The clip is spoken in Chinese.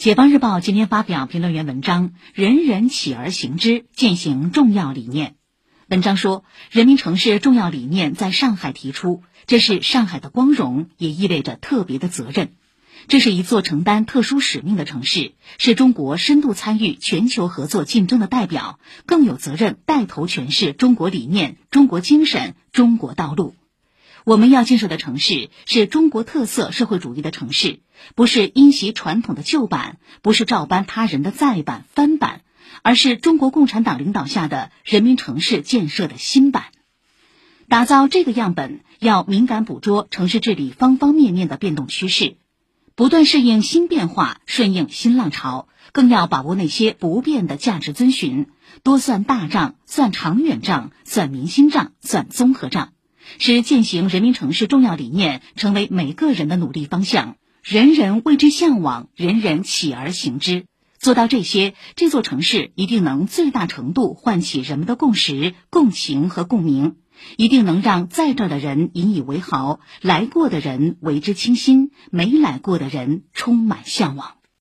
解放日报今天发表评论员文章《人人起而行之，践行重要理念》。文章说，人民城市重要理念在上海提出，这是上海的光荣，也意味着特别的责任。这是一座承担特殊使命的城市，是中国深度参与全球合作竞争的代表，更有责任带头诠释中国理念、中国精神、中国道路。我们要建设的城市是中国特色社会主义的城市，不是因袭传统的旧版，不是照搬他人的再版翻版，而是中国共产党领导下的人民城市建设的新版。打造这个样本，要敏感捕捉城市治理方方面面的变动趋势，不断适应新变化，顺应新浪潮，更要把握那些不变的价值遵循，多算大账，算长远账，算民心账，算综合账。是践行人民城市重要理念成为每个人的努力方向，人人为之向往，人人起而行之。做到这些，这座城市一定能最大程度唤起人们的共识、共情和共鸣，一定能让在这儿的人引以为豪，来过的人为之倾心，没来过的人充满向往。